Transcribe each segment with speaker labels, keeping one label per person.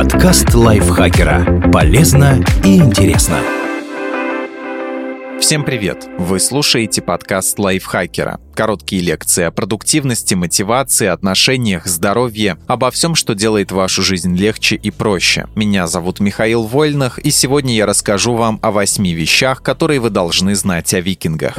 Speaker 1: Подкаст лайфхакера. Полезно и интересно.
Speaker 2: Всем привет! Вы слушаете подкаст лайфхакера. Короткие лекции о продуктивности, мотивации, отношениях, здоровье, обо всем, что делает вашу жизнь легче и проще. Меня зовут Михаил Вольных, и сегодня я расскажу вам о восьми вещах, которые вы должны знать о викингах.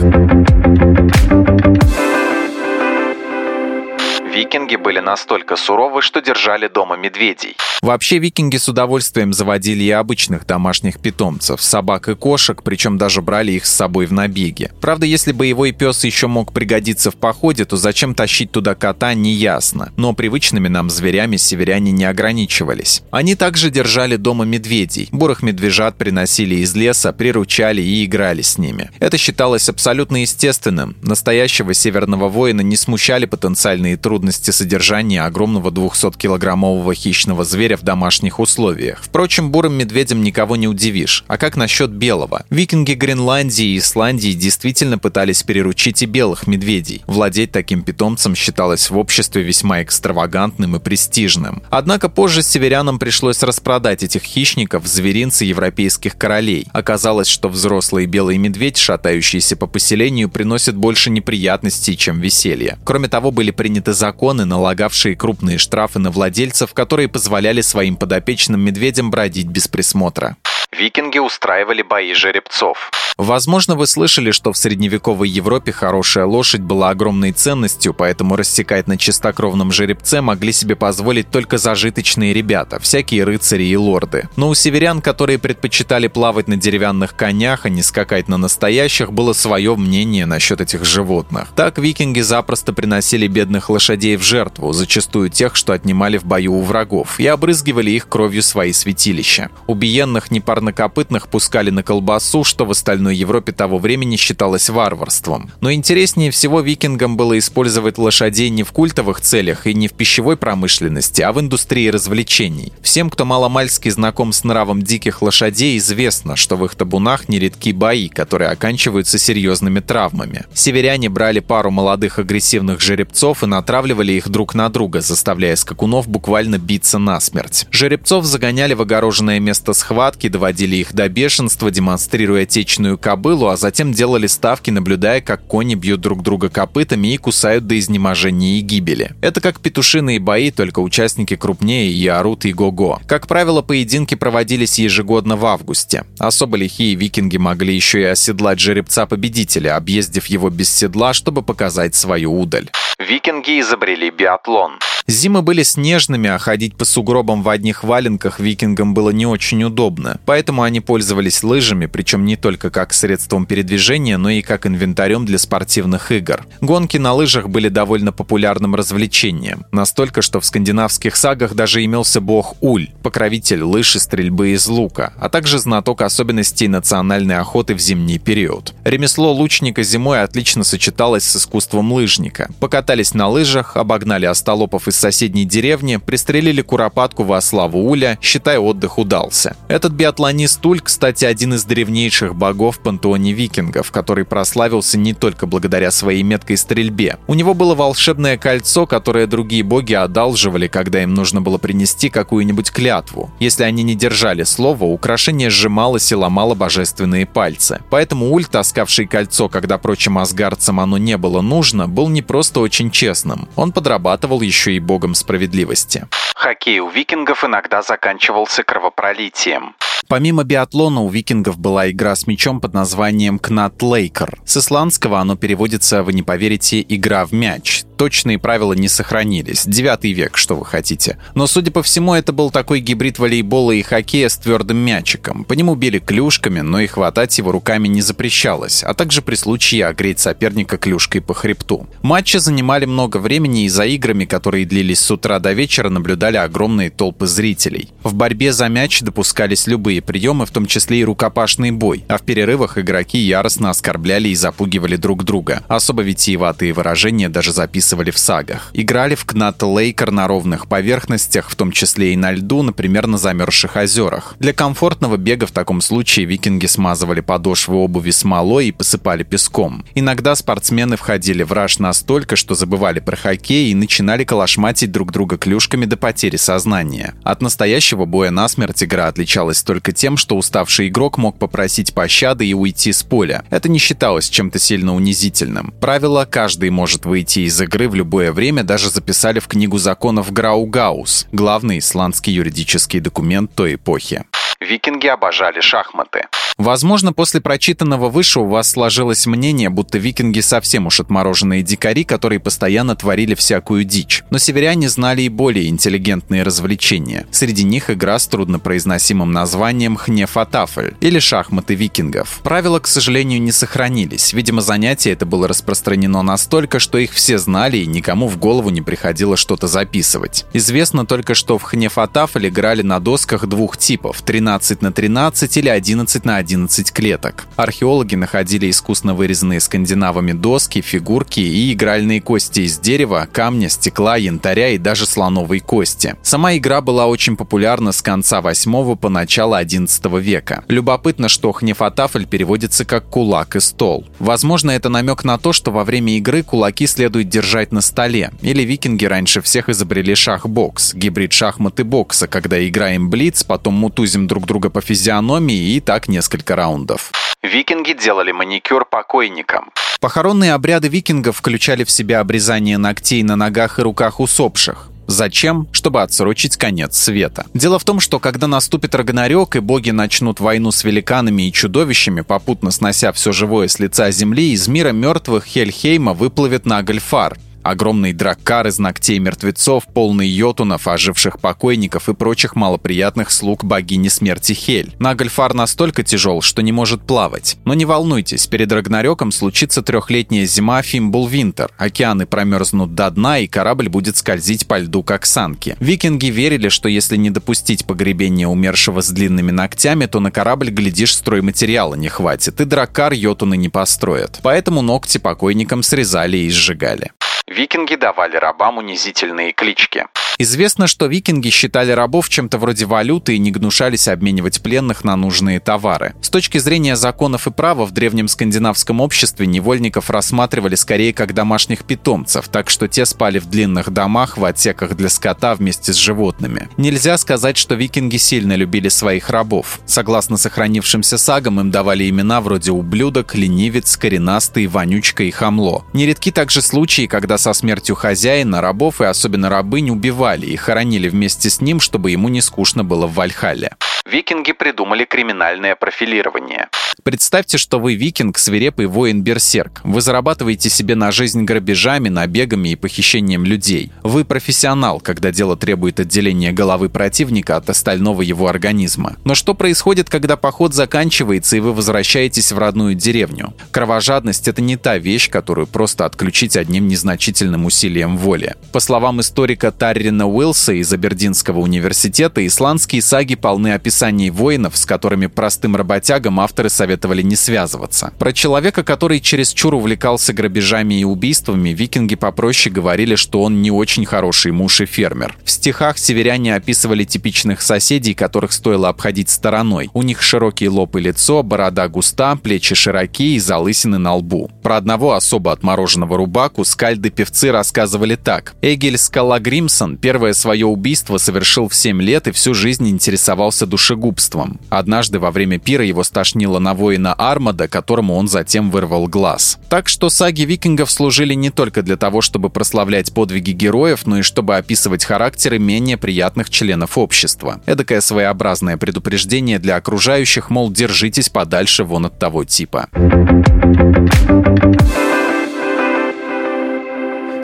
Speaker 2: Викинги были настолько суровы, что держали дома медведей. Вообще викинги с удовольствием заводили и обычных домашних питомцев, собак и кошек, причем даже брали их с собой в набеги. Правда, если боевой пес еще мог пригодиться в походе, то зачем тащить туда кота, не ясно. Но привычными нам зверями северяне не ограничивались. Они также держали дома медведей. Бурых медвежат приносили из леса, приручали и играли с ними. Это считалось абсолютно естественным. Настоящего северного воина не смущали потенциальные трудности содержания огромного 200-килограммового хищного зверя в домашних условиях. Впрочем, бурым медведем никого не удивишь. А как насчет белого? Викинги Гренландии и Исландии действительно пытались переручить и белых медведей. Владеть таким питомцем считалось в обществе весьма экстравагантным и престижным. Однако позже северянам пришлось распродать этих хищников в зверинцы европейских королей. Оказалось, что взрослый белый медведь, шатающийся по поселению, приносит больше неприятностей, чем веселья. Кроме того, были приняты законы, налагавшие крупные штрафы на владельцев, которые позволяли своим подопечным медведям бродить без присмотра. Викинги устраивали бои жеребцов. Возможно, вы слышали, что в средневековой Европе хорошая лошадь была огромной ценностью, поэтому рассекать на чистокровном жеребце могли себе позволить только зажиточные ребята, всякие рыцари и лорды. Но у северян, которые предпочитали плавать на деревянных конях, а не скакать на настоящих, было свое мнение насчет этих животных. Так викинги запросто приносили бедных лошадей в жертву, зачастую тех, что отнимали в бою у врагов, и обрызгивали их кровью свои святилища. Убиенных непарнокопытных пускали на колбасу, что в остальном Западной Европе того времени считалось варварством. Но интереснее всего викингам было использовать лошадей не в культовых целях и не в пищевой промышленности, а в индустрии развлечений. Всем, кто маломальски знаком с нравом диких лошадей, известно, что в их табунах нередки бои, которые оканчиваются серьезными травмами. Северяне брали пару молодых агрессивных жеребцов и натравливали их друг на друга, заставляя скакунов буквально биться насмерть. Жеребцов загоняли в огороженное место схватки, доводили их до бешенства, демонстрируя отечную кобылу, а затем делали ставки, наблюдая, как кони бьют друг друга копытами и кусают до изнеможения и гибели. Это как петушиные бои, только участники крупнее и орут и го-го. Как правило, поединки проводились ежегодно в августе. Особо лихие викинги могли еще и оседлать жеребца-победителя, объездив его без седла, чтобы показать свою удаль. Викинги изобрели биатлон. Зимы были снежными, а ходить по сугробам в одних валенках викингам было не очень удобно. Поэтому они пользовались лыжами, причем не только как средством передвижения, но и как инвентарем для спортивных игр. Гонки на лыжах были довольно популярным развлечением. Настолько, что в скандинавских сагах даже имелся бог Уль, покровитель лыж и стрельбы из лука, а также знаток особенностей национальной охоты в зимний период. Ремесло лучника зимой отлично сочеталось с искусством лыжника. Покатались на лыжах, обогнали остолопов из соседней деревни, пристрелили куропатку во славу Уля, считая отдых удался. Этот биатлонист Уль, кстати, один из древнейших богов в пантеоне викингов, который прославился не только благодаря своей меткой стрельбе. У него было волшебное кольцо, которое другие боги одалживали, когда им нужно было принести какую-нибудь клятву. Если они не держали слова, украшение сжималось и ломало божественные пальцы. Поэтому Уль, таскавший кольцо, когда прочим асгардцам оно не было нужно, был не просто очень честным. Он подрабатывал еще и богом справедливости. Хоккей у викингов иногда заканчивался кровопролитием. Помимо биатлона у викингов была игра с мячом под названием Кнатлейкер. С исландского оно переводится, вы не поверите, «игра в мяч». Точные правила не сохранились. Девятый век, что вы хотите. Но, судя по всему, это был такой гибрид волейбола и хоккея с твердым мячиком. По нему били клюшками, но и хватать его руками не запрещалось, а также при случае огреть соперника клюшкой по хребту. Матчи занимали много времени, и за играми, которые длились с утра до вечера, наблюдали огромные толпы зрителей. В борьбе за мяч допускались любые приемы, в том числе и рукопашный бой, а в перерывах игроки яростно оскорбляли и запугивали друг друга. Особо витиеватые выражения даже записывали в сагах. Играли в Кнат Лейкер на ровных поверхностях, в том числе и на льду, например, на замерзших озерах. Для комфортного бега в таком случае викинги смазывали подошвы обуви смолой и посыпали песком. Иногда спортсмены входили в раж настолько, что забывали про хоккей и начинали калашматить друг друга клюшками до потери сознания. От настоящего боя насмерть игра отличалась только тем, что уставший игрок мог попросить пощады и уйти с поля. Это не считалось чем-то сильно унизительным. Правило «каждый может выйти из игры в любое время» даже записали в книгу законов Граугаус, главный исландский юридический документ той эпохи.
Speaker 3: Викинги обожали шахматы.
Speaker 2: Возможно, после прочитанного выше у вас сложилось мнение, будто викинги совсем уж отмороженные дикари, которые постоянно творили всякую дичь. Но северяне знали и более интеллигентные развлечения. Среди них игра с труднопроизносимым названием Хнефатафель или шахматы викингов. Правила, к сожалению, не сохранились. Видимо, занятие это было распространено настолько, что их все знали и никому в голову не приходило что-то записывать. Известно только, что в Хнефатафель играли на досках двух типов – 13 на 13 или 11 на 11 клеток. Археологи находили искусно вырезанные скандинавами доски, фигурки и игральные кости из дерева, камня, стекла, янтаря и даже слоновой кости. Сама игра была очень популярна с конца 8 по начало 11 века. Любопытно, что хнефатафель переводится как «кулак и стол». Возможно, это намек на то, что во время игры кулаки следует держать на столе. Или викинги раньше всех изобрели шах-бокс, гибрид шахмат и бокса, когда играем блиц, потом мутузим друг друга по физиономии и так несколько несколько раундов.
Speaker 3: Викинги делали маникюр покойникам.
Speaker 2: Похоронные обряды викингов включали в себя обрезание ногтей на ногах и руках усопших. Зачем? Чтобы отсрочить конец света. Дело в том, что когда наступит Рагнарёк и боги начнут войну с великанами и чудовищами, попутно снося все живое с лица земли, из мира мертвых Хельхейма выплывет Нагальфар — Огромный драккар из ногтей мертвецов, полный йотунов, оживших покойников и прочих малоприятных слуг богини смерти Хель. Нагльфар настолько тяжел, что не может плавать. Но не волнуйтесь, перед Рагнарёком случится трехлетняя зима Фимбул-Винтер. Океаны промерзнут до дна, и корабль будет скользить по льду, как санки. Викинги верили, что если не допустить погребения умершего с длинными ногтями, то на корабль, глядишь, стройматериала не хватит, и драккар йотуны не построят. Поэтому ногти покойникам срезали и сжигали.
Speaker 3: Викинги давали рабам унизительные клички.
Speaker 2: Известно, что викинги считали рабов чем-то вроде валюты и не гнушались обменивать пленных на нужные товары. С точки зрения законов и права в древнем скандинавском обществе невольников рассматривали скорее как домашних питомцев, так что те спали в длинных домах в отсеках для скота вместе с животными. Нельзя сказать, что викинги сильно любили своих рабов. Согласно сохранившимся сагам, им давали имена вроде ублюдок, ленивец, коренастый, вонючка и хамло. Нередки также случаи, когда со смертью хозяина рабов и особенно рабынь убивали и хоронили вместе с ним, чтобы ему не скучно было в Вальхалле.
Speaker 3: Викинги придумали криминальное профилирование.
Speaker 2: Представьте, что вы викинг, свирепый воин-берсерк. Вы зарабатываете себе на жизнь грабежами, набегами и похищением людей. Вы профессионал, когда дело требует отделения головы противника от остального его организма. Но что происходит, когда поход заканчивается и вы возвращаетесь в родную деревню? Кровожадность — это не та вещь, которую просто отключить одним незначительным усилием воли. По словам историка Таррина Уилса из Абердинского университета, исландские саги полны описаний воинов, с которыми простым работягам авторы советовали не связываться. Про человека, который чересчур увлекался грабежами и убийствами, викинги попроще говорили, что он не очень хороший муж и фермер. В стихах северяне описывали типичных соседей, которых стоило обходить стороной. У них широкий лоб и лицо, борода густа, плечи широкие и залысины на лбу. Про одного особо отмороженного рубаку скальды-певцы рассказывали так. Эгель Скалагримсон первое свое убийство совершил в 7 лет и всю жизнь интересовался душегубством. Однажды во время пира его стошнило на воина Армада, которому он затем вырвал глаз. Так что саги викингов служили не только для того, чтобы прославлять подвиги героев, но и чтобы описывать характеры менее приятных членов общества. Эдакое своеобразное предупреждение для окружающих, мол, держитесь подальше вон от того типа.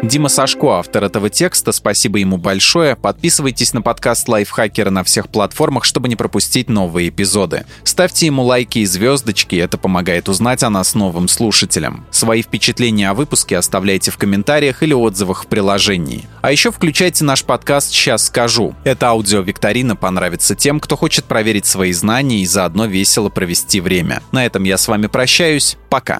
Speaker 2: Дима Сашко, автор этого текста, спасибо ему большое. Подписывайтесь на подкаст Лайфхакера на всех платформах, чтобы не пропустить новые эпизоды. Ставьте ему лайки и звездочки, это помогает узнать о нас новым слушателям. Свои впечатления о выпуске оставляйте в комментариях или отзывах в приложении. А еще включайте наш подкаст «Сейчас скажу». Эта аудиовикторина понравится тем, кто хочет проверить свои знания и заодно весело провести время. На этом я с вами прощаюсь. Пока.